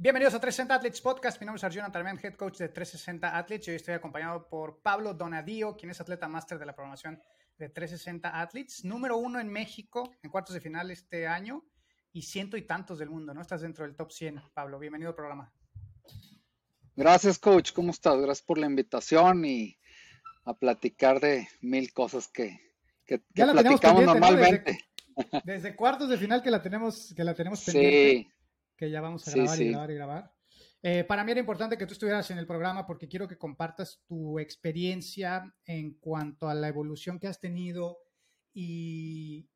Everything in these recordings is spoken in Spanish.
Bienvenidos a 360 Athletes Podcast. Mi nombre es Arjuna Tarmian, head coach de 360 Athletes. Y hoy estoy acompañado por Pablo Donadío, quien es atleta máster de la programación de 360 Athletes, número uno en México en cuartos de final este año y ciento y tantos del mundo, ¿no? Estás dentro del top 100, Pablo. Bienvenido al programa. Gracias, coach. ¿Cómo estás? Gracias por la invitación y a platicar de mil cosas que, que, platicamos normalmente. Desde, cuartos de final que la tenemos, que la tenemos pendiente. Sí que ya vamos a grabar y grabar y grabar. Eh, para mí era importante que tú estuvieras en el programa porque quiero que compartas tu experiencia en cuanto a la evolución que has tenido y,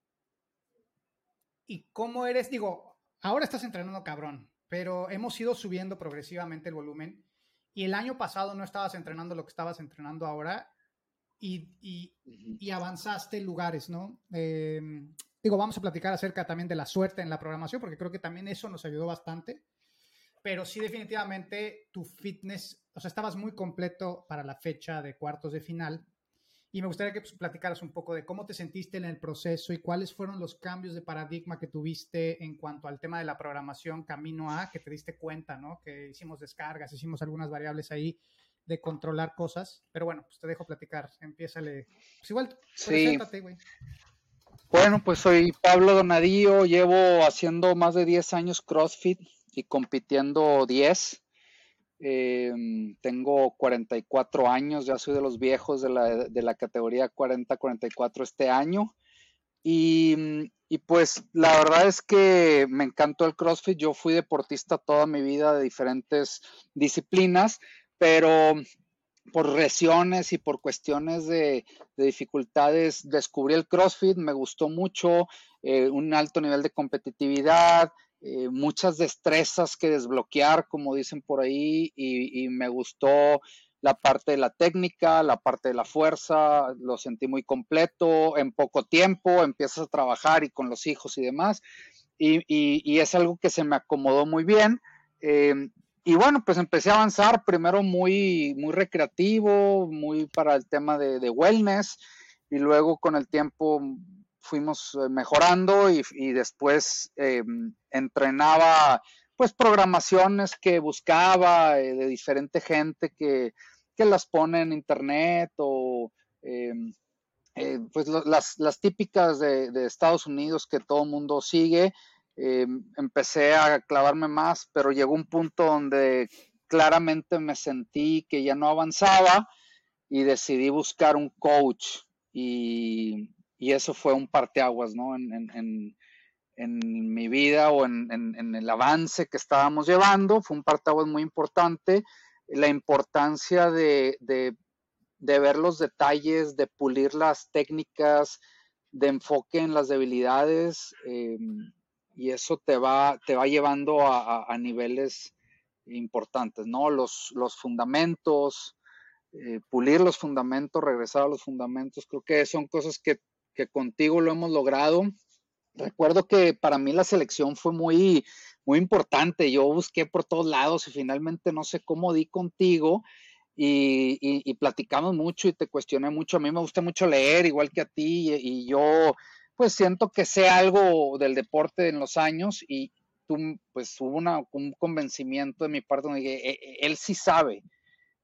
y cómo eres. Digo, ahora estás entrenando cabrón, pero hemos ido subiendo progresivamente el volumen y el año pasado no estabas entrenando lo que estabas entrenando ahora y, y, y avanzaste lugares, ¿no? Eh, Digo, vamos a platicar acerca también de la suerte en la programación, porque creo que también eso nos ayudó bastante. Pero sí, definitivamente tu fitness, o sea, estabas muy completo para la fecha de cuartos de final. Y me gustaría que pues, platicaras un poco de cómo te sentiste en el proceso y cuáles fueron los cambios de paradigma que tuviste en cuanto al tema de la programación camino a, que te diste cuenta, ¿no? Que hicimos descargas, hicimos algunas variables ahí de controlar cosas. Pero bueno, pues te dejo platicar. Empiézale. Pues igual, sí. güey. Bueno, pues soy Pablo Donadío, llevo haciendo más de 10 años CrossFit y compitiendo 10. Em, tengo 44 años, ya soy de los viejos de la, de la categoría 40-44 este año. Y, y, pues la verdad es que me encantó el CrossFit. Yo fui deportista toda mi vida de diferentes disciplinas, pero por lesiones y por cuestiones de, dificultades descubrí el CrossFit, me gustó mucho, eh, un alto nivel de competitividad, eh, muchas destrezas que desbloquear, como dicen por ahí, y, me gustó la parte de la técnica, la parte de la fuerza, lo sentí muy completo, en poco tiempo empiezas a trabajar y con los hijos y demás, y, es algo que se me acomodó muy bien. Eh, y bueno, pues empecé a avanzar primero muy, muy recreativo, muy para el tema de, wellness, y luego con el tiempo fuimos eh, mejorando y, después em, entrenaba pues programaciones que buscaba eh, de diferente gente que, las pone en internet o em, eh, pues las, las, típicas de, de, Estados Unidos que todo mundo sigue eh, empecé a clavarme más, pero llegó un punto donde claramente me sentí que ya no avanzaba y decidí buscar un coach y, eso fue un parteaguas, ¿no? En, mi vida o en, el avance que estábamos llevando, fue un parteaguas muy importante, la importancia de, ver los detalles, de pulir las técnicas, de enfoque en las debilidades. Eh, y eso te va, te va llevando a, niveles importantes, ¿no? Los, los fundamentos, eh, pulir los fundamentos, regresar a los fundamentos, creo que son cosas que, contigo lo hemos logrado. Recuerdo que para mí la selección fue muy, muy importante. Yo busqué por todos lados y finalmente no sé cómo di contigo y, y, platicamos mucho y te cuestioné mucho. A mí me gusta mucho leer, igual que a ti, y yo pues siento que sé algo del deporte en los años y tú, pues hubo una, un convencimiento de mi parte donde dije, e, e, él sí sabe,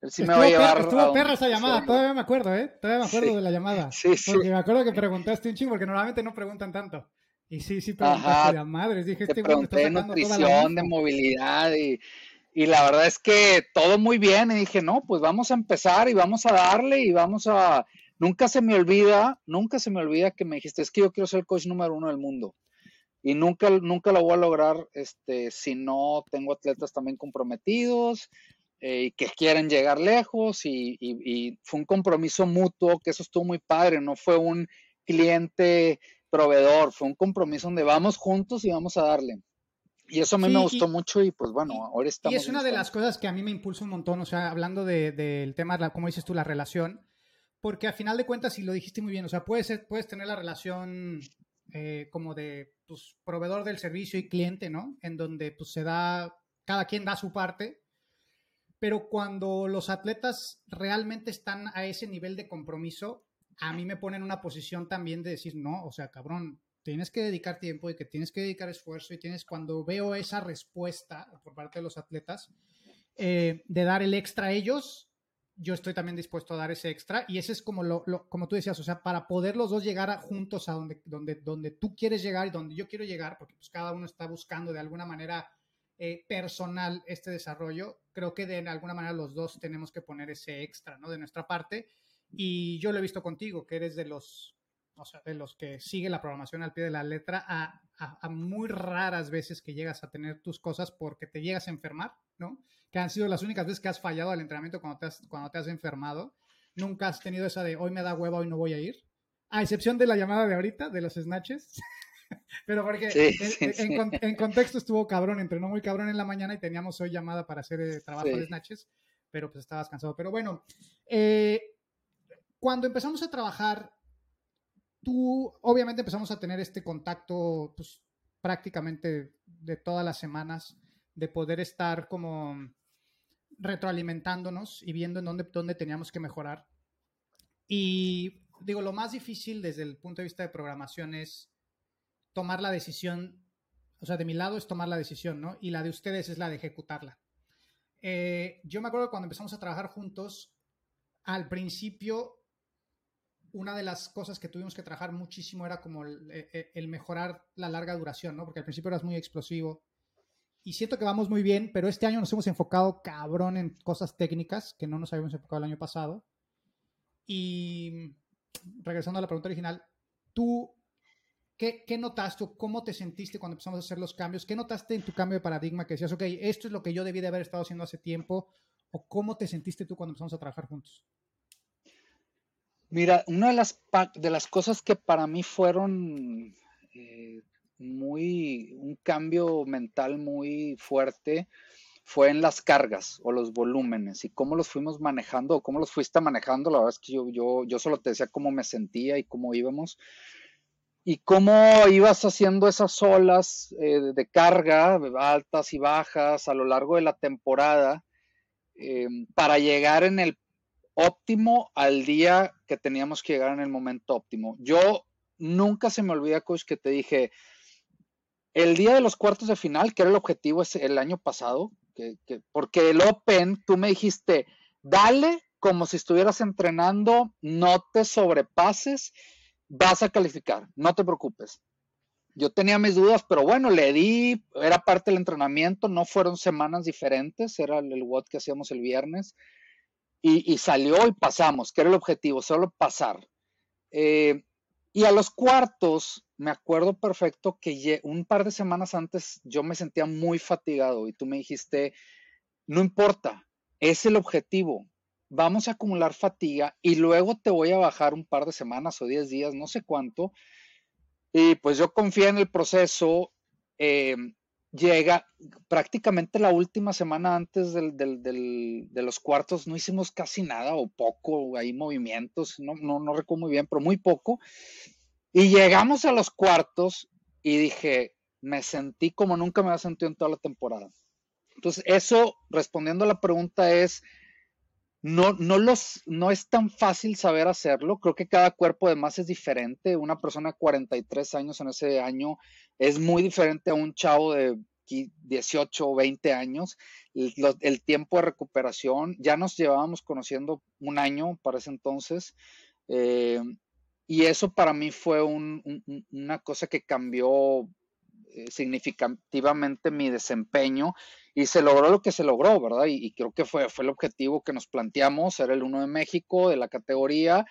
él sí me va a llevar. estuvo perra esa llamada, todavía me acuerdo, ¿eh? Todavía me acuerdo de la llamada. Sí, sí. Porque me acuerdo que preguntaste un chingo, porque normalmente no preguntan tanto. Y sí, sí preguntaste de madres. Dije, este güey me está sacando nutrición, toda la de movilidad y, y la verdad es que todo muy bien. Y dije, no, pues vamos a empezar y vamos a darle y vamos a Nunca se me olvida, nunca se me olvida que me dijiste, es que yo quiero ser el coach número uno del mundo. Y nunca, nunca lo voy a lograr este, si no tengo atletas también comprometidos eh, y que quieren llegar lejos. Y, fue un compromiso mutuo, que eso estuvo muy padre, no fue un cliente proveedor, fue un compromiso donde vamos juntos y vamos a darle. Y eso a mí me gustó mucho y pues bueno, ahora estamos... Y es una de las cosas que a mí me impulsa un montón, o sea, hablando del de, tema, como dices tú, la relación, porque a final de cuentas, y lo dijiste muy bien, o sea, puedes, tener la relación eh, como de pues, proveedor del servicio y cliente, ¿no? En donde pues se da, cada quien da su parte, pero cuando los atletas realmente están a ese nivel de compromiso, a mí me pone en una posición también de decir, no, o sea, cabrón, tienes que dedicar tiempo y que tienes que dedicar esfuerzo y tienes, cuando veo esa respuesta por parte de los atletas, eh, de dar el extra a ellos, yo estoy también dispuesto a dar ese extra y ese es como lo, como tú decías, o sea, para poder los dos llegar juntos a donde, donde, donde tú quieres llegar y donde yo quiero llegar, porque pues cada uno está buscando de alguna manera eh, personal este desarrollo, creo que de alguna manera los dos tenemos que poner ese extra, ¿no? De nuestra parte y yo lo he visto contigo, que eres de los, o sea, de los que sigue la programación al pie de la letra a, a muy raras veces que llegas a tener tus cosas porque te llegas a enfermar, ¿no? que han sido las únicas veces que has fallado al entrenamiento cuando te has, cuando te has enfermado. Nunca has tenido esa de hoy me da hueva, hoy no voy a ir. A excepción de la llamada de ahorita, de los snatches. Pero porque en, contexto estuvo cabrón, entrenó muy cabrón en la mañana y teníamos hoy llamada para hacer el trabajo de snatches, pero pues estabas cansado. Pero bueno, eh, cuando empezamos a trabajar, tú obviamente empezamos a tener este contacto pues, prácticamente de todas las semanas, de poder estar como retroalimentándonos y viendo en dónde, dónde teníamos que mejorar. Y digo, lo más difícil desde el punto de vista de programación es tomar la decisión, o sea, de mi lado es tomar la decisión, ¿no? Y la de ustedes es la de ejecutarla. Eh, yo me acuerdo cuando empezamos a trabajar juntos, al principio, una de las cosas que tuvimos que trabajar muchísimo era como el, el mejorar la larga duración, ¿no? Porque al principio eras muy explosivo y siento que vamos muy bien, pero este año nos hemos enfocado cabrón en cosas técnicas que no nos habíamos enfocado el año pasado. Y regresando a la pregunta original, ¿tú qué, qué notaste cómo te sentiste cuando empezamos a hacer los cambios? ¿Qué notaste en tu cambio de paradigma que decías, ok, esto es lo que yo debí de haber estado haciendo hace tiempo? ¿O cómo te sentiste tú cuando empezamos a trabajar juntos? Mira, una de las, de las cosas que para mí fueron eh, muy, un cambio mental muy fuerte fue en las cargas o los volúmenes y cómo los fuimos manejando o cómo los fuiste manejando. La verdad es que yo, yo, yo solo te decía cómo me sentía y cómo íbamos y cómo ibas haciendo esas olas eh, de carga, altas y bajas a lo largo de la temporada, em, para llegar en el óptimo al día que teníamos que llegar en el momento óptimo. Yo nunca se me olvida, coach, que te dije, el día de los cuartos de final, que era el objetivo el año pasado, porque el Open, tú me dijiste, dale como si estuvieras entrenando, no te sobrepases, vas a calificar, no te preocupes. Yo tenía mis dudas, pero bueno, le di, era parte del entrenamiento, no fueron semanas diferentes, era el, WOD que hacíamos el viernes, y, salió y pasamos, que era el objetivo, solo pasar. Eh, y a los cuartos, me acuerdo perfecto que un par de semanas antes yo me sentía muy fatigado y tú me dijiste, no importa, es el objetivo, vamos a acumular fatiga y luego te voy a bajar un par de semanas o diez días, no sé cuánto. Y pues yo confié en el proceso. Eh, llega prácticamente la última semana antes de los cuartos, no hicimos casi nada o poco, hay movimientos, no, no, no recuerdo muy bien, pero muy poco. Y llegamos a los cuartos y dije, me sentí como nunca me había sentido en toda la temporada. Entonces, eso, respondiendo a la pregunta, es, no, no, los, no es tan fácil saber hacerlo. Creo que cada cuerpo además es diferente. Una persona de 43 años en ese año es muy diferente a un chavo de 18 o 20 años. El, tiempo de recuperación, ya nos llevábamos conociendo un año para ese entonces. Eh, y eso para mí fue una cosa que cambió eh, significativamente mi desempeño y se logró lo que se logró, ¿verdad? Y, creo que fue, fue el objetivo que nos planteamos, ser el uno de México, de la categoría,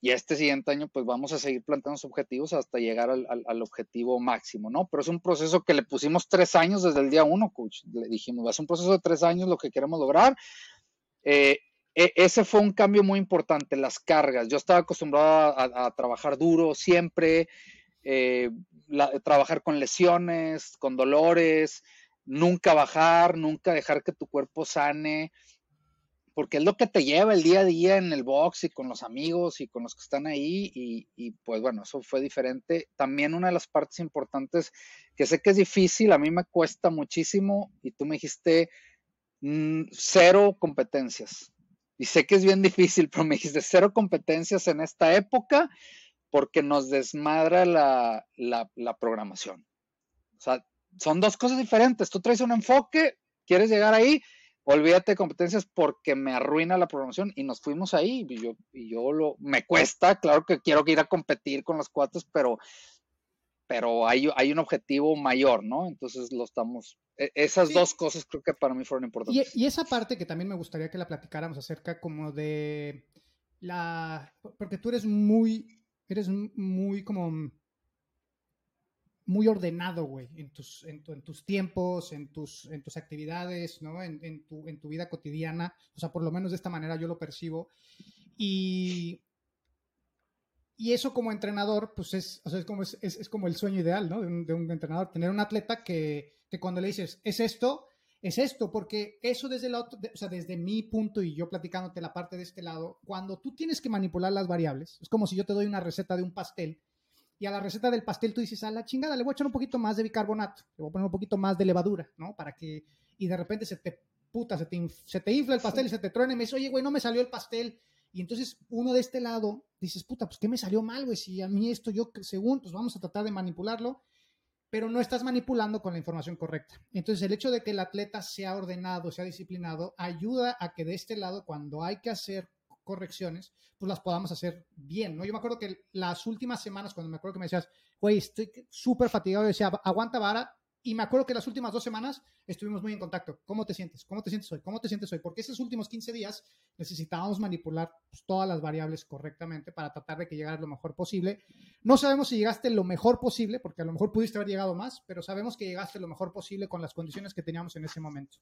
y este siguiente año pues vamos a seguir planteando objetivos hasta llegar al, objetivo máximo, ¿no? Pero es un proceso que le pusimos tres años desde el día uno, coach. Le dijimos, es un proceso de tres años lo que queremos lograr. Eh, e, ese fue un cambio muy importante, las cargas. Yo estaba acostumbrado a, trabajar duro siempre, eh, trabajar con lesiones, con dolores, nunca bajar, nunca dejar que tu cuerpo sane, porque es lo que te lleva el día a día en el box y con los amigos y con los que están ahí y, pues bueno, eso fue diferente. También una de las partes importantes que sé que es difícil, a mí me cuesta muchísimo y tú me dijiste mm, cero competencias. Y sé que es bien difícil, pero me dijiste cero competencias en esta época porque nos desmadra la, la, programación. O sea, son dos cosas diferentes. Tú traes un enfoque, quieres llegar ahí, olvídate de competencias porque me arruina la programación y nos fuimos ahí y yo, y yo lo, me cuesta, claro que quiero ir a competir con los cuates, pero, pero hay, hay un objetivo mayor, ¿no? Entonces lo estamos, e, esas dos cosas creo que para mí fueron importantes. Y, y, esa parte que también me gustaría que la platicáramos acerca como de la, porque tú eres muy, eres muy como muy ordenado, güey, en tus, en, tus tiempos, en tus, en tus actividades, ¿no? En, tu, en tu vida cotidiana. O sea, por lo menos de esta manera yo lo percibo. Y, y eso como entrenador, pues es, o sea, es, como, es, es, como el sueño ideal, ¿no? De un, entrenador, tener un atleta que, que cuando le dices, es esto, es esto, porque eso desde otro, o sea, desde mi punto y yo platicándote la parte de este lado, cuando tú tienes que manipular las variables, es como si yo te doy una receta de un pastel y a la receta del pastel tú dices, a la chingada, le voy a echar un poquito más de bicarbonato, le voy a poner un poquito más de levadura, ¿no? Para que, y de repente se te puta, se te, se te infla el pastel y se te truena y me dice, oye, güey, no me salió el pastel. Y entonces uno de este lado dices, puta, pues ¿qué me salió mal, güey? Si a mí esto yo, según, pues vamos a tratar de manipularlo pero no estás manipulando con la información correcta. Entonces, el hecho de que el atleta sea ordenado, sea disciplinado, ayuda a que de este lado, cuando hay que hacer correcciones, pues las podamos hacer bien, ¿no? Yo me acuerdo que las últimas semanas, cuando me acuerdo que me decías, güey, estoy súper fatigado, decía, aguanta vara, y me acuerdo que las últimas dos semanas estuvimos muy en contacto. ¿Cómo te sientes? ¿Cómo te sientes hoy? ¿Cómo te sientes hoy? Porque esos últimos 15 días necesitábamos manipular pues, todas las variables correctamente para tratar de que llegaras lo mejor posible. No sabemos si llegaste lo mejor posible, porque a lo mejor pudiste haber llegado más, pero sabemos que llegaste lo mejor posible con las condiciones que teníamos en ese momento.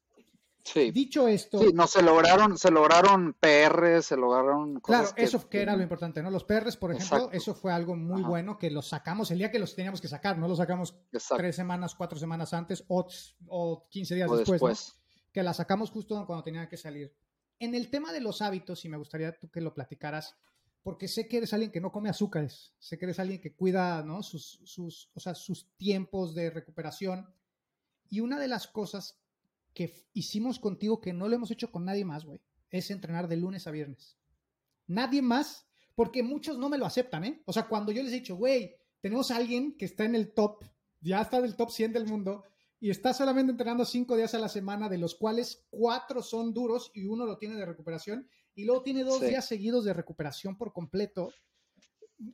Sí. Dicho esto. Sí, no, se lograron, se lograron PR, se lograron Claro, eso que era lo importante, ¿no? Los PRs, por ejemplo, eso fue algo muy bueno que los sacamos el día que los teníamos que sacar, no los sacamos tres semanas, cuatro semanas antes o, o 15 días después, que la sacamos justo cuando tenían que salir. En el tema de los hábitos, y me gustaría tú que lo platicaras, porque sé que eres alguien que no come azúcares, sé que eres alguien que cuida, ¿no? Sus, sus, o sea, sus tiempos de recuperación. Y una de las cosas que hicimos contigo que no lo hemos hecho con nadie más, güey. Es entrenar de lunes a viernes. Nadie más, porque muchos no me lo aceptan, ¿eh? O sea, cuando yo les he dicho, güey, tenemos a alguien que está en el top, ya está del top 100 del mundo, y está solamente entrenando cinco días a la semana, de los cuales cuatro son duros y uno lo tiene de recuperación, y luego tiene dos días seguidos de recuperación por completo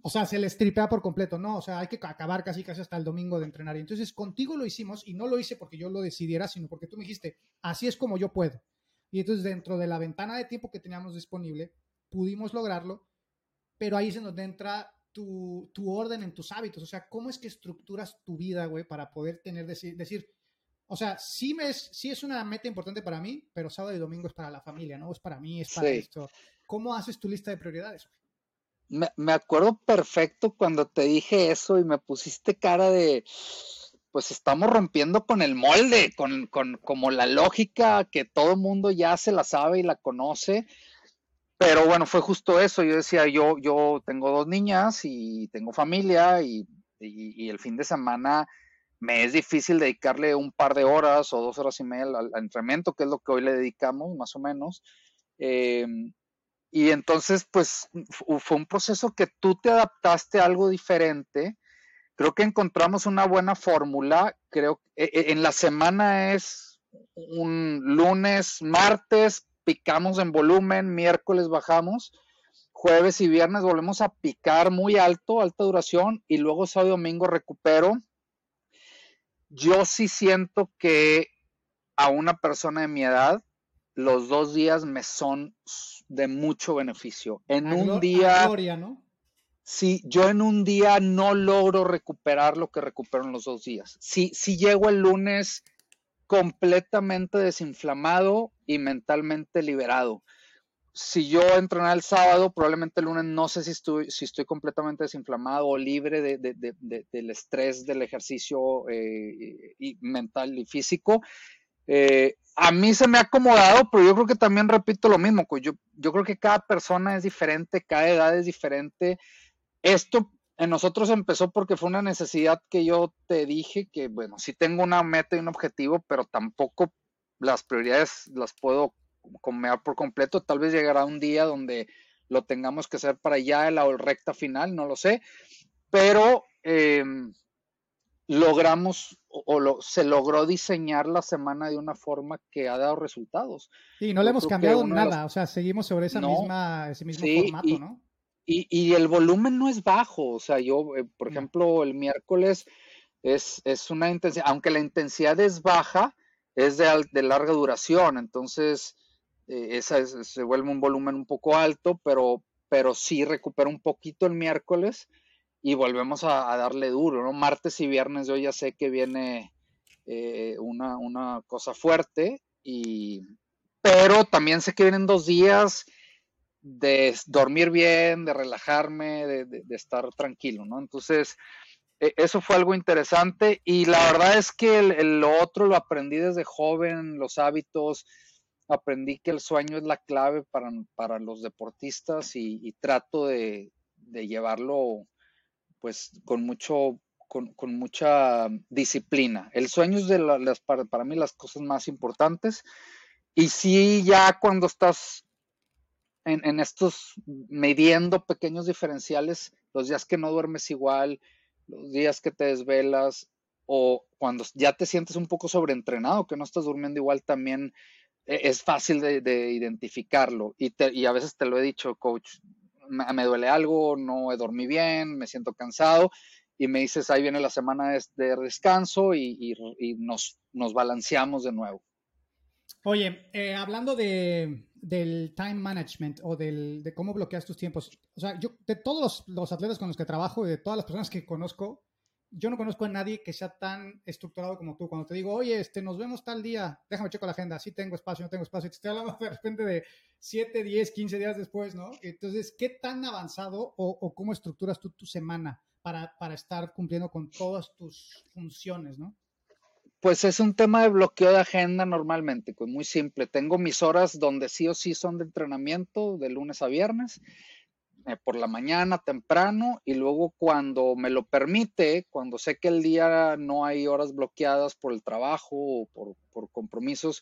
o sea, se les tripea por completo, ¿no? O sea, hay que acabar casi casi hasta el domingo de entrenar. Y entonces contigo lo hicimos y no lo hice porque yo lo decidiera, sino porque tú me dijiste, así es como yo puedo. Y entonces dentro de la ventana de tiempo que teníamos disponible, pudimos lograrlo, pero ahí es en donde entra tu, orden en tus hábitos. O sea, ¿cómo es que estructuras tu vida, güey, para poder tener, decir, decir o sea, sí, me es, sí es una meta importante para mí, pero sábado y domingo es para la familia, ¿no? Es para mí, es para esto. ¿Cómo haces tu lista de prioridades? Me, acuerdo perfecto cuando te dije eso y me pusiste cara de, pues estamos rompiendo con el molde, con, con como la lógica que todo mundo ya se la sabe y la conoce. Pero bueno, fue justo eso. Yo decía, yo, yo tengo dos niñas y tengo familia y, el fin de semana me es difícil dedicarle un par de horas o dos horas y media al, entrenamiento, que es lo que hoy le dedicamos, más o menos. Em, y entonces, pues fue un proceso que tú te adaptaste a algo diferente. Creo que encontramos una buena fórmula. Creo que e, en la semana es un lunes, martes, picamos en volumen, miércoles bajamos, jueves y viernes volvemos a picar muy alto, alta duración, y luego sábado y domingo recupero. Yo sí siento que a una persona de mi edad, los dos días me son de mucho beneficio. En un día... ¿no? Sí, yo en un día no logro recuperar lo que recupero en los dos días. Si, si llego el lunes completamente desinflamado y mentalmente liberado. Si yo entrenar el sábado, probablemente el lunes no sé si estoy, si estoy completamente desinflamado o libre del estrés del ejercicio eh, y mental y físico. Eh, a mí se me ha acomodado, pero yo creo que también repito lo mismo, yo, yo creo que cada persona es diferente, cada edad es diferente. Esto en nosotros empezó porque fue una necesidad que yo te dije que, bueno, sí tengo una meta y un objetivo, pero tampoco las prioridades las puedo comer por completo. Tal vez llegará un día donde lo tengamos que hacer para ya la recta final, no lo sé, pero em, logramos o, se logró diseñar la semana de una forma que ha dado resultados. Y no le hemos cambiado nada, o sea, seguimos sobre esa misma, ese mismo formato, ¿no? Y, y, el volumen no es bajo, o sea, yo, eh, por ejemplo, el miércoles es, es, una intensidad, aunque la intensidad es baja, es de, de larga duración, entonces eh, esa se vuelve un volumen un poco alto, pero, pero sí recupera un poquito el miércoles y volvemos a, darle duro, ¿no? Martes y viernes yo ya sé que viene eh, una, una, cosa fuerte, y, pero también sé que vienen dos días de dormir bien, de relajarme, de, estar tranquilo, ¿no? Entonces, e, eso fue algo interesante y la verdad es que lo otro lo aprendí desde joven, los hábitos, aprendí que el sueño es la clave para, los deportistas y, trato de, de, llevarlo pues con mucho, con, mucha disciplina. El sueño es de las, para, mí las cosas más importantes. Y sí, ya cuando estás en, estos midiendo pequeños diferenciales, los días que no duermes igual, los días que te desvelas, o cuando ya te sientes un poco sobreentrenado, que no estás durmiendo igual, también e, es fácil de, identificarlo. Y, a veces te lo he dicho, coach, me, duele algo, no dormido bien, me siento cansado y me dices, ahí viene la semana de, descanso y, nos, nos, balanceamos de nuevo. Oye, eh, hablando de, del time management o del, de cómo bloqueas tus tiempos, o sea, yo de todos los, atletas con los que trabajo y de todas las personas que conozco, yo no conozco a nadie que sea tan estructurado como tú. Cuando te digo, oye, este, nos vemos tal día, déjame checo la agenda, sí tengo espacio, no tengo espacio, te estoy hablando de repente de 7, 10, 15 días después, ¿no? Entonces, ¿qué tan avanzado o, cómo estructuras tú tu semana para, para, estar cumpliendo con todas tus funciones, ¿no? Pues es un tema de bloqueo de agenda normalmente, pues muy simple. Tengo mis horas donde sí o sí son de entrenamiento de lunes a viernes eh, por la mañana temprano y luego cuando me lo permite, cuando sé que el día no hay horas bloqueadas por el trabajo o por, compromisos,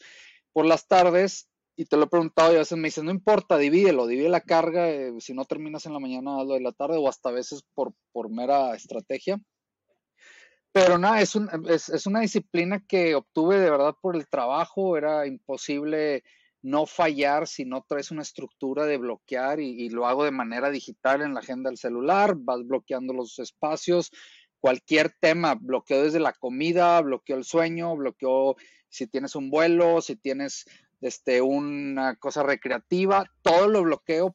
por las tardes, y te lo he preguntado y a veces me dicen, no importa, divídelo, divide la carga, eh, si no terminas en la mañana, hazlo de la tarde o hasta a veces por, mera estrategia. Pero nada, es, es, una disciplina que obtuve de verdad por el trabajo, era imposible no fallar si no traes una estructura de bloquear y, lo hago de manera digital en la agenda del celular, vas bloqueando los espacios, cualquier tema, bloqueo desde la comida, bloqueo el sueño, bloqueo si tienes un vuelo, si tienes este, una cosa recreativa, todo lo bloqueo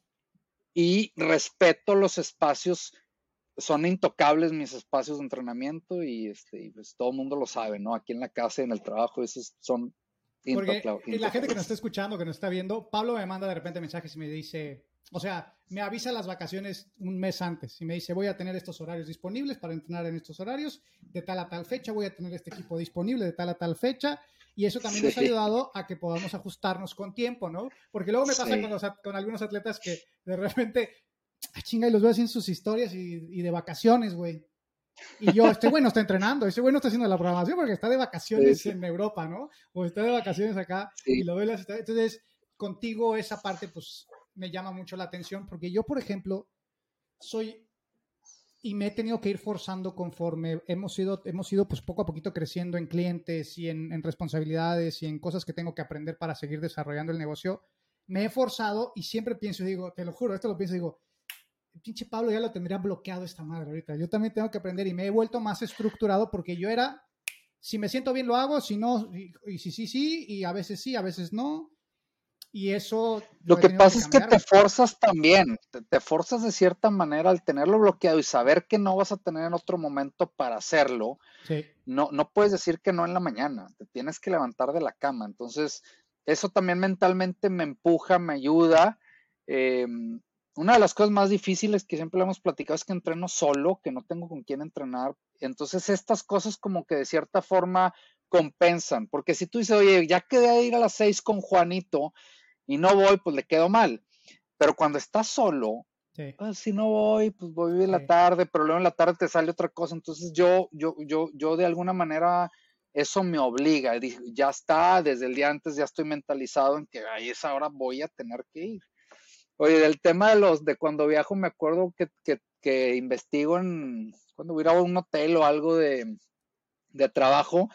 y respeto los espacios, son intocables mis espacios de entrenamiento y este, pues todo el mundo lo sabe, ¿no? Aquí en la casa y en el trabajo, esos son porque la gente que nos está escuchando, que nos está viendo, Pablo me manda de repente mensajes y me dice, o sea, me avisa las vacaciones un mes antes y me dice, voy a tener estos horarios disponibles para entrenar en estos horarios, de tal a tal fecha, voy a tener este equipo disponible de tal a tal fecha. Y eso también nos ha ayudado a que podamos ajustarnos con tiempo, ¿no? Porque luego me pasa con, algunos atletas que de repente, ah, chinga, y los veo así en sus historias y, y de vacaciones, güey. Y yo, este güey no está entrenando, este güey no está haciendo la programación porque está de vacaciones en Europa, ¿no? O está de vacaciones acá y lo ve las Entonces, contigo esa parte, pues, me llama mucho la atención porque yo, por ejemplo, soy y me he tenido que ir forzando conforme hemos ido, hemos ido pues poco a poquito creciendo en clientes y en, en responsabilidades y en cosas que tengo que aprender para seguir desarrollando el negocio. Me he forzado y siempre pienso, digo, te lo juro, esto lo pienso, digo, pinche Pablo ya lo tendría bloqueado esta madre ahorita. Yo también tengo que aprender y me he vuelto más estructurado porque yo era, si me siento bien lo hago, si no, y, si sí, sí, y a veces sí, a veces no. Y eso... Lo, que pasa es que te forzas también, te, forzas de cierta manera al tenerlo bloqueado y saber que no vas a tener en otro momento para hacerlo. No, no puedes decir que no en la mañana, te tienes que levantar de la cama. Entonces, eso también mentalmente me empuja, me ayuda. Eh, una de las cosas más difíciles que siempre hemos platicado es que entreno solo, que no tengo con quién entrenar. Entonces estas cosas como que de cierta forma compensan, porque si tú dices, oye, ya quedé a ir a las seis con Juanito y no voy, pues le quedo mal. Pero cuando estás solo, ah, si no voy, pues voy en la tarde, pero luego en la tarde te sale otra cosa. Entonces yo, yo, yo, yo de alguna manera eso me obliga. Ya está, desde el día antes ya estoy mentalizado en que a esa hora voy a tener que ir. Oye, del tema de los, de cuando viajo, me acuerdo que, que, que investigo en, cuando voy a un hotel o algo de, de trabajo,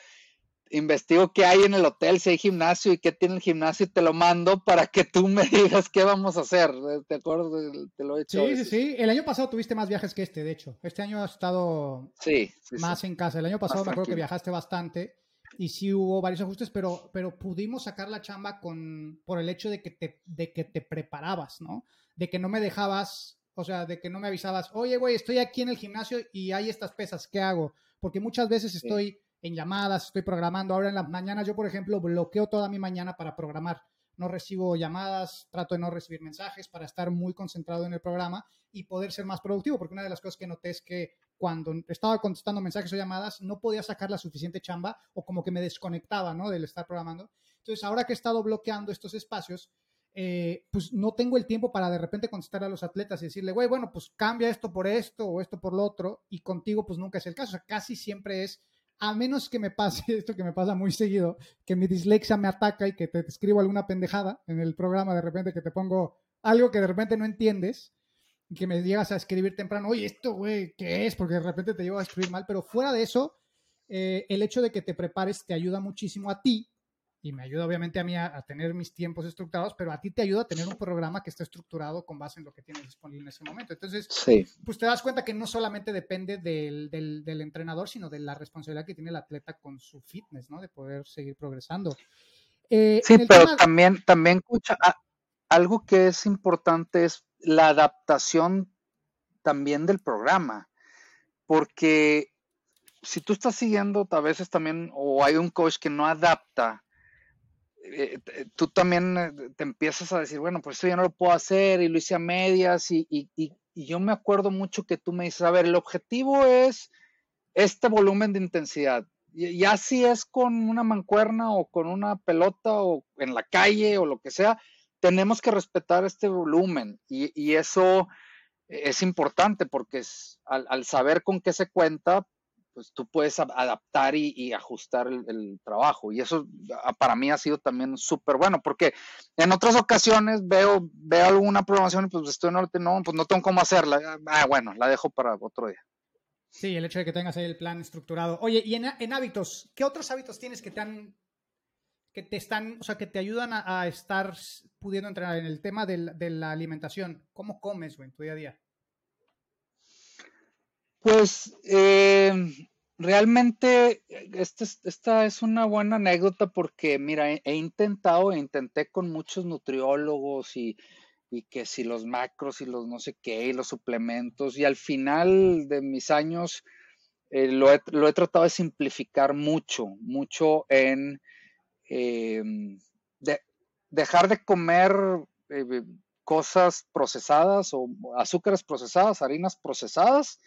investigo qué hay en el hotel, si hay gimnasio y qué tiene el gimnasio y te lo mando para que tú me digas qué vamos a hacer. ¿Te acuerdas? Te lo he hecho. Sí, sí, sí. El año pasado tuviste más viajes que este, de hecho. Este año has estado sí, más en casa. El año pasado me acuerdo que viajaste bastante y sí hubo varios ajustes, pero, pero pudimos sacar la chamba con, por el hecho de que, te, de que te preparabas, ¿no? De que no me dejabas, o sea, de que no me avisabas, oye, güey, estoy aquí en el gimnasio y hay estas pesas, ¿qué hago? Porque muchas veces estoy en llamadas, estoy programando. Ahora en las mañanas yo, por ejemplo, bloqueo toda mi mañana para programar. No recibo llamadas, trato de no recibir mensajes para estar muy concentrado en el programa y poder ser más productivo, porque una de las cosas que noté es que cuando estaba contestando mensajes o llamadas no podía sacar la suficiente chamba o como que me desconectaba, ¿no? Del estar programando. Entonces, ahora que he estado bloqueando estos espacios, eh, pues no tengo el tiempo para de repente contestar a los atletas y decirle, güey, bueno, pues cambia esto por esto o esto por lo otro, y contigo pues nunca es el caso. O sea, casi siempre es a menos que me pase esto que me pasa muy seguido, que mi dislexia me ataca y que te escribo alguna pendejada en el programa de repente que te pongo algo que de repente no entiendes y que me llegas a escribir temprano, oye, esto, güey, ¿qué es? Porque de repente te llevo a escribir mal, pero fuera de eso, eh, el hecho de que te prepares te ayuda muchísimo a ti y me ayuda obviamente a mí a, tener mis tiempos estructurados, pero a ti te ayuda a tener un programa que esté estructurado con base en lo que tienes disponible en ese momento. Entonces, pues te das cuenta que no solamente depende del, del, entrenador, sino de la responsabilidad que tiene el atleta con su fitness, ¿no? De poder seguir progresando. Eh, sí, pero también, también, escucha, algo que es importante es la adaptación también del programa, porque si tú estás siguiendo a veces también, o hay un coach que no adapta eh, eh, tú también eh, te empiezas a decir, bueno, pues esto ya no lo puedo hacer y lo hice a medias y, y, y, yo me acuerdo mucho que tú me dices, a ver, el objetivo es este volumen de intensidad. Ya si es con una mancuerna o con una pelota o en la calle o lo que sea, tenemos que respetar este volumen y, y eso es importante porque es, al, al, saber con qué se cuenta, pues tú puedes adaptar y, ajustar el, trabajo. Y eso ah, para mí ha sido también súper bueno, porque en otras ocasiones veo, veo alguna programación y pues estoy en norte, no, pues no tengo cómo hacerla. Ah, bueno, la dejo para otro día. Sí, el hecho de que tengas ahí el plan estructurado. Oye, y en, hábitos, ¿qué otros hábitos tienes que te han, que te están, o sea, que te ayudan a, estar pudiendo entrenar en el tema de, de la alimentación? ¿Cómo comes, güey, en tu día a día? Pues eh, realmente esta, es una buena anécdota porque, mira, he, intentado, intenté con muchos nutriólogos y, y, que si los macros y los no sé qué y los suplementos y al final de mis años eh, lo, he, lo, he, tratado de simplificar mucho, mucho en eh, de, dejar de comer cosas procesadas o azúcares procesadas, harinas procesadas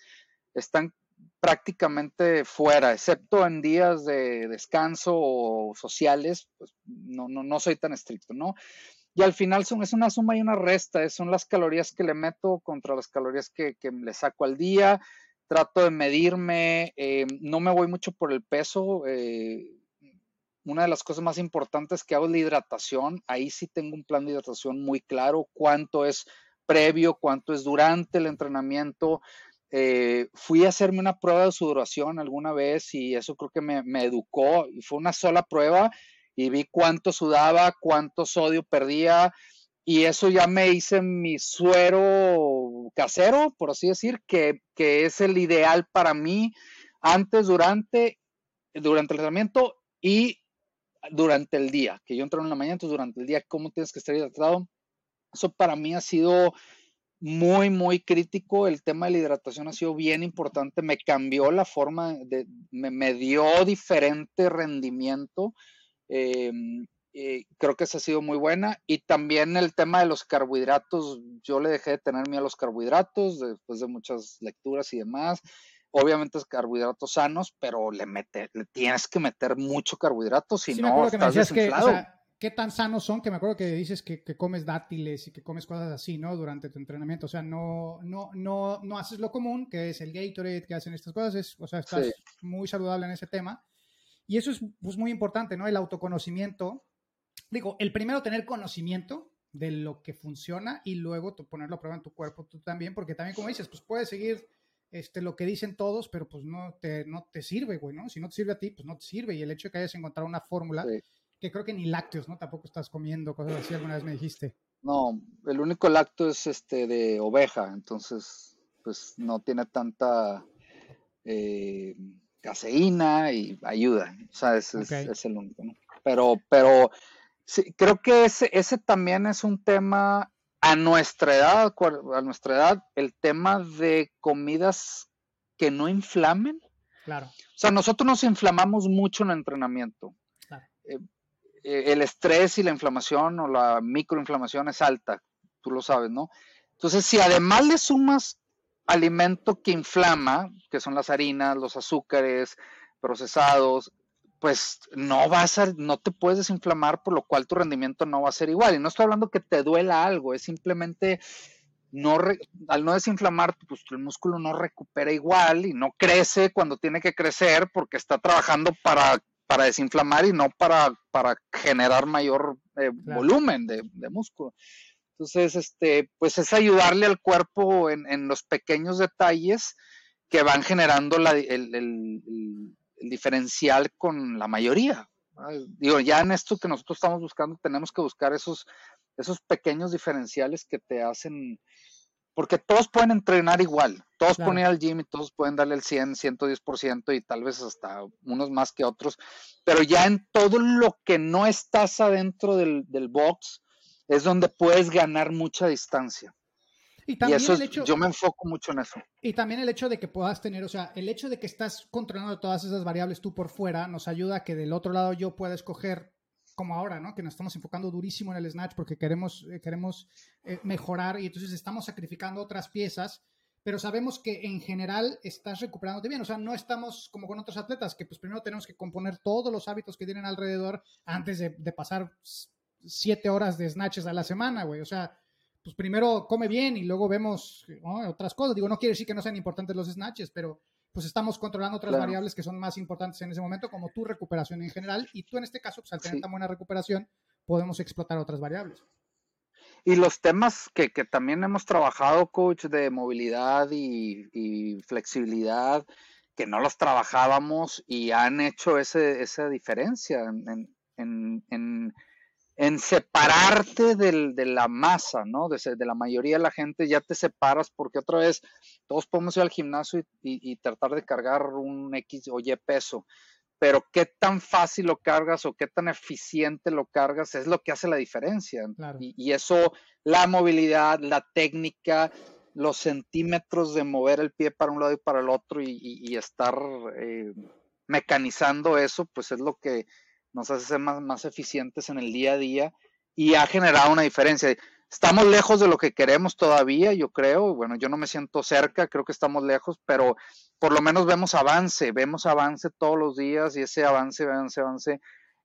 están prácticamente fuera, excepto en días de descanso o sociales, pues no, no, no soy tan estricto, ¿no? Y al final son, es una suma y una resta, son las calorías que le meto contra las calorías que, que le saco al día, trato de medirme, eh, no me voy mucho por el peso, eh, una de las cosas más importantes que hago es la hidratación, ahí sí tengo un plan de hidratación muy claro, cuánto es previo, cuánto es durante el entrenamiento, eh, fui a hacerme una prueba de sudoración alguna vez y eso creo que me, educó y fue una sola prueba y vi cuánto sudaba, cuánto sodio perdía y eso ya me hice mi suero casero, por así decir, que, que es el ideal para mí antes, durante, durante el entrenamiento y durante el día, que yo entro en la mañana, entonces durante el día, ¿cómo tienes que estar hidratado? Eso para mí ha sido muy, muy crítico. El tema de la hidratación ha sido bien importante. Me cambió la forma, de, me, dio diferente rendimiento. Em, creo que esa ha sido muy buena. Y también el tema de los carbohidratos. Yo le dejé de tener miedo a los carbohidratos después de muchas lecturas y demás. Obviamente es carbohidratos sanos, pero le, mete, le tienes que meter mucho carbohidrato, si no estás desinflado qué tan sanos son, que me acuerdo que dices que, comes dátiles y que comes cosas así, ¿no? Durante tu entrenamiento. O sea, no, no, no, no haces lo común, que es el Gatorade, que hacen estas cosas. o sea, estás muy saludable en ese tema. Y eso es pues, muy importante, ¿no? El autoconocimiento. Digo, el primero tener conocimiento de lo que funciona y luego ponerlo a prueba en tu cuerpo tú también, porque también como dices, pues puedes seguir este, lo que dicen todos, pero pues no te, no te sirve, güey, ¿no? Si no te sirve a ti, pues no te sirve. Y el hecho de que hayas encontrado una fórmula, que creo que ni lácteos, ¿no? Tampoco estás comiendo cosas así, alguna vez me dijiste. No, el único lácteo es este de oveja, entonces pues no tiene tanta eh, caseína y ayuda, o sea, es, es, el único, ¿no? Pero, pero sí, creo que ese, ese también es un tema a nuestra edad, a nuestra edad, el tema de comidas que no inflamen. Claro. O sea, nosotros nos inflamamos mucho en el entrenamiento. Eh, eh, el estrés y la inflamación o la microinflamación es alta, tú lo sabes, ¿no? Entonces, si además le sumas alimento que inflama, que son las harinas, los azúcares procesados, pues no vas a, no te puedes desinflamar, por lo cual tu rendimiento no va a ser igual. Y no estoy hablando que te duela algo, es simplemente no al no desinflamar, pues el músculo no recupera igual y no crece cuando tiene que crecer porque está trabajando para, para desinflamar y no para, para generar mayor eh, volumen de, músculo. Entonces, este, pues es ayudarle al cuerpo en, los pequeños detalles que van generando la, el, el diferencial con la mayoría. Digo, ya en esto que nosotros estamos buscando, tenemos que buscar esos, esos pequeños diferenciales que te hacen, porque todos pueden entrenar igual, todos pueden ir al gym y todos pueden darle el 100, 110% y tal vez hasta unos más que otros, pero ya en todo lo que no estás adentro del, del box es donde puedes ganar mucha distancia. Y, también eso el hecho, yo me enfoco mucho en eso. Y también el hecho de que puedas tener, o sea, el hecho de que estás controlando todas esas variables tú por fuera nos ayuda a que del otro lado yo pueda escoger como ahora, ¿no? Que nos estamos enfocando durísimo en el snatch porque queremos, eh, queremos eh, mejorar y entonces estamos sacrificando otras piezas, pero sabemos que en general estás recuperándote bien. O sea, no estamos como con otros atletas que pues primero tenemos que componer todos los hábitos que tienen alrededor antes de, de pasar siete horas de snatches a la semana, güey. O sea, pues primero come bien y luego vemos otras cosas. Digo, no quiere decir que no sean importantes los snatches, pero pues estamos controlando otras variables que son más importantes en ese momento, como tu recuperación en general. Y tú en este caso, pues al tener tan buena recuperación, podemos explotar otras variables. Y los temas que, también hemos trabajado, coach, de movilidad y, flexibilidad, que no los trabajábamos y han hecho ese, esa diferencia en, en en separarte de la masa, ¿no? De, de, la mayoría de la gente ya te separas porque otra vez todos podemos ir al gimnasio y, tratar de cargar un X o Y peso, pero qué tan fácil lo cargas o qué tan eficiente lo cargas es lo que hace la diferencia. Y, eso, la movilidad, la técnica, los centímetros de mover el pie para un lado y para el otro y, estar eh, mecanizando eso, pues es lo que nos hace ser más, más eficientes en el día a día y ha generado una diferencia. Estamos lejos de lo que queremos todavía, yo creo. Bueno, yo no me siento cerca, creo que estamos lejos, pero por lo menos vemos avance, vemos avance todos los días y ese avance, avance, avance,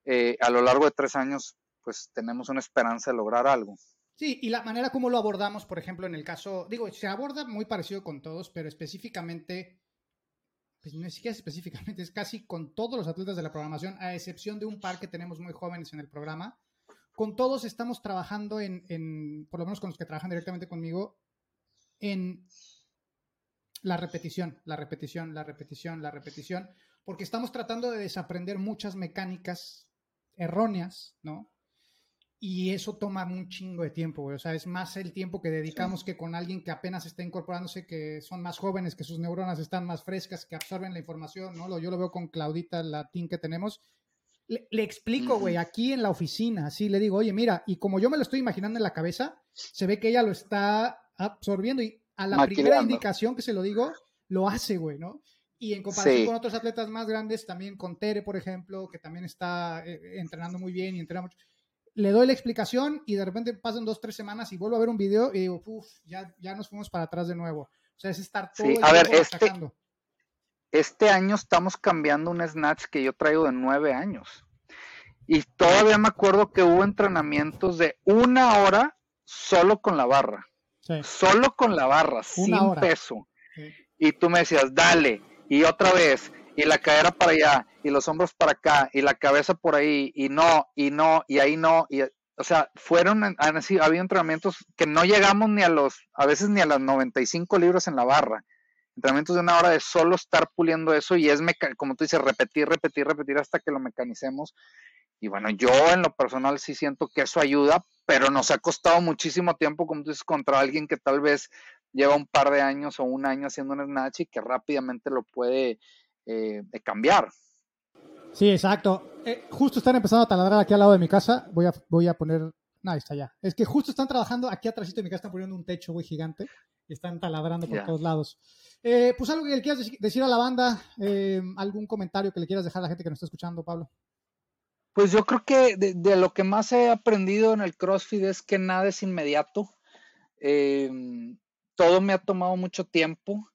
eh, a lo largo de tres años, pues tenemos una esperanza de lograr algo. Sí, y la manera como lo abordamos, por ejemplo, en el caso, digo, se aborda muy parecido con todos, pero específicamente pues es que específicamente, es casi con todos los atletas de la programación, a excepción de un par que tenemos muy jóvenes en el programa. Con todos estamos trabajando en, en por lo menos con los que trabajan directamente conmigo, en la repetición, la repetición, la repetición, la repetición, porque estamos tratando de desaprender muchas mecánicas erróneas, ¿no? Y eso toma un chingo de tiempo, güey. O sea, es más el tiempo que dedicamos que con alguien que apenas está incorporándose, que son más jóvenes, que sus neuronas están más frescas, que absorben la información, ¿no? Yo lo veo con Claudita, la team que tenemos. Le, explico, güey, aquí en la oficina, así le digo, oye, mira, y como yo me lo estoy imaginando en la cabeza, se ve que ella lo está absorbiendo y a la primera indicación que se lo digo, lo hace, güey, ¿no? Y en comparación con otros atletas más grandes, también con Tere, por ejemplo, que también está eh, entrenando muy bien y entrena mucho le doy la explicación y de repente pasan dos, tres semanas y vuelvo a ver un video y digo, uff, ya, ya nos fuimos para atrás de nuevo. O sea, es estar todo sí, a ver, este, este año estamos cambiando un snatch que yo traigo de nueve años. Y todavía me acuerdo que hubo entrenamientos de una hora solo con la barra. Solo con la barra, sin peso. Y tú me decías, dale, y otra vez, y la cadera para allá, y los hombros para acá, y la cabeza por ahí, y no, y no, y ahí no, y o sea, fueron, han había entrenamientos que no llegamos ni a los, a veces ni a las 95 libros en la barra. Entrenamientos de una hora de solo estar puliendo eso y es, como tú dices, repetir, repetir, repetir hasta que lo mecanicemos. Y bueno, yo en lo personal sí siento que eso ayuda, pero nos ha costado muchísimo tiempo, como tú dices, contra alguien que tal vez lleva un par de años o un año haciendo un snatch y que rápidamente lo puede eh, cambiar. Sí, exacto. Eh, justo están empezando a taladrar aquí al lado de mi casa. Voy a, voy a poner. No, está ya. Es que justo están trabajando aquí atrás de mi casa, están poniendo un techo, güey, gigante. Y están taladrando por todos lados. Eh, pues algo que le quieras decir a la banda, eh, algún comentario que le quieras dejar a la gente que nos está escuchando, Pablo. Pues yo creo que de, lo que más he aprendido en el CrossFit es que nada es inmediato. todo me ha tomado mucho tiempo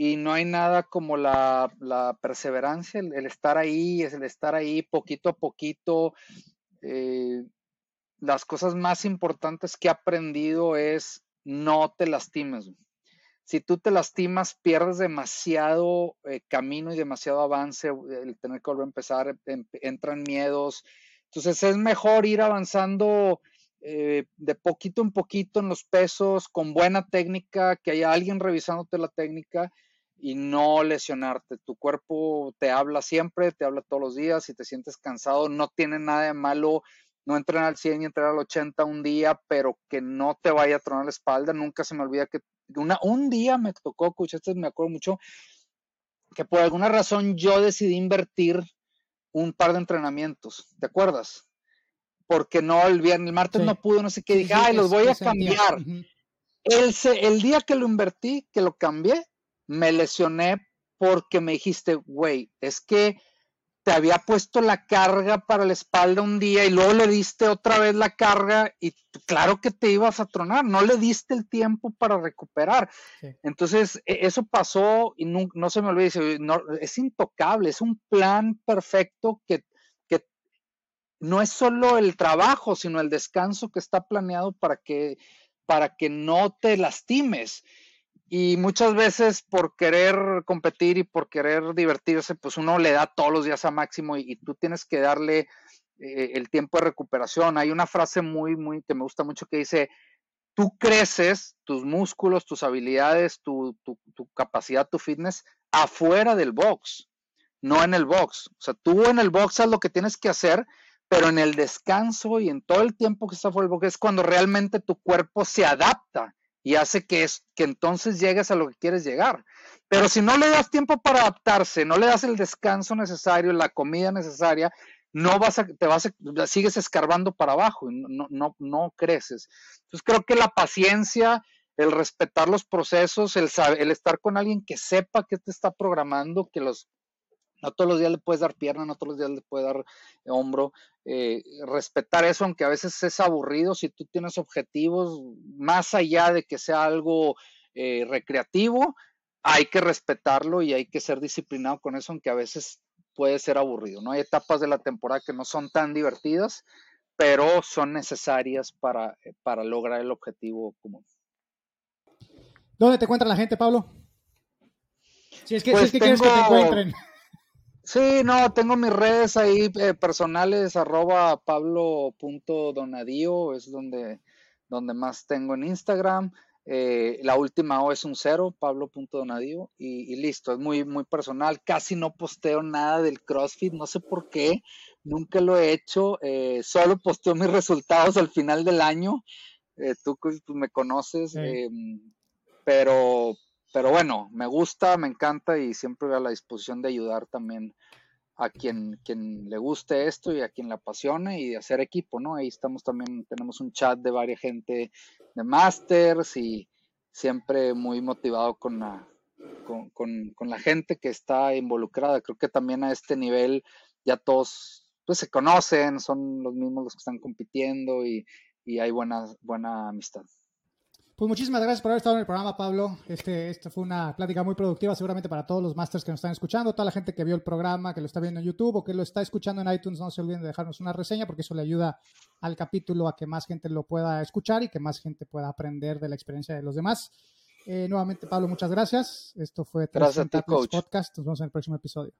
y no hay nada como la, perseverancia, el, estar ahí, es el estar ahí poquito a poquito. Eh, las cosas más importantes que he aprendido es no te lastimes. Si tú te lastimas, pierdes demasiado eh, camino y demasiado avance, el tener que volver a empezar, em, entran miedos. Entonces es mejor ir avanzando eh, de poquito en poquito en los pesos, con buena técnica, que haya alguien revisándote la técnica y no lesionarte. Tu cuerpo te habla siempre, te habla todos los días. Si te sientes cansado, no tiene nada de malo no entrenar al 100 y entrenar al 80 un día, pero que no te vaya a tronar la espalda. Nunca se me olvida que una, un día me tocó, escuchaste, me acuerdo mucho, que por alguna razón yo decidí invertir un par de entrenamientos, ¿te acuerdas? Porque no, el viernes, el martes no pude, no sé qué, dije, ay, los voy a cambiar. el, el día que lo invertí, que lo cambié, me lesioné porque me dijiste, güey, es que te había puesto la carga para la espalda un día y luego le diste otra vez la carga y claro que te ibas a tronar, no le diste el tiempo para recuperar. Entonces, e, eso pasó y no, se me olvide, no, es intocable, es un plan perfecto que, que no es solo el trabajo, sino el descanso que está planeado para que, para que no te lastimes. Y muchas veces por querer competir y por querer divertirse, pues uno le da todos los días a máximo y, tú tienes que darle eh, el tiempo de recuperación. Hay una frase muy, muy que me gusta mucho que dice, tú creces tus músculos, tus habilidades, tu, tu, tu capacidad, tu fitness afuera del box, no en el box. O sea, tú en el box haz lo que tienes que hacer, pero en el descanso y en todo el tiempo que está fuera del box es cuando realmente tu cuerpo se adapta y hace que, es, que entonces llegues a lo que quieres llegar. Pero si no le das tiempo para adaptarse, no le das el descanso necesario, la comida necesaria, no vas a, te vas a, sigues escarbando para abajo y no, no, no creces. Entonces creo que la paciencia, el respetar los procesos, el, el estar con alguien que sepa que te está programando, que los no todos los días le puedes dar pierna, no todos los días le puedes dar hombro. Eh, respetar eso, aunque a veces es aburrido, si tú tienes objetivos, más allá de que sea algo eh, recreativo, hay que respetarlo y hay que ser disciplinado con eso, aunque a veces puede ser aburrido. ¿no? Hay etapas de la temporada que no son tan divertidas, pero son necesarias para, eh, para lograr el objetivo común. ¿Dónde te encuentra la gente, Pablo? Si es que, si es pues que quieres que te encuentren. Sí, no, tengo mis redes ahí eh, personales, arroba pablo.donadío, es donde, donde más tengo en Instagram. Eh, la última O es un cero, pablo.donadío, y, y listo, es muy, muy personal. Casi no posteo nada del CrossFit, no sé por qué, nunca lo he hecho, eh, solo posteo mis resultados al final del año. tú pues, me conoces, em, pero, pero bueno, me gusta, me encanta y siempre a la disposición de ayudar también a quien, quien le guste esto y a quien le apasione y de hacer equipo, ¿no? Ahí estamos también, tenemos un chat de varias gente de masters y siempre muy motivado con la, con, con, la gente que está involucrada. Creo que también a este nivel ya todos pues, se conocen, son los mismos los que están compitiendo y, y hay buena, buena amistad. Pues muchísimas gracias por haber estado en el programa, Pablo. Este, esta fue una plática muy productiva, seguramente para todos los masters que nos están escuchando, toda la gente que vio el programa, que lo está viendo en YouTube o que lo está escuchando en iTunes. No se olviden de dejarnos una reseña porque eso le ayuda al capítulo a que más gente lo pueda escuchar y que más gente pueda aprender de la experiencia de los demás. Eh, nuevamente, Pablo, muchas gracias. Esto fue gracias a ti, coach. Podcast. Nos vemos en el próximo episodio.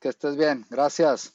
Que estés bien. Gracias.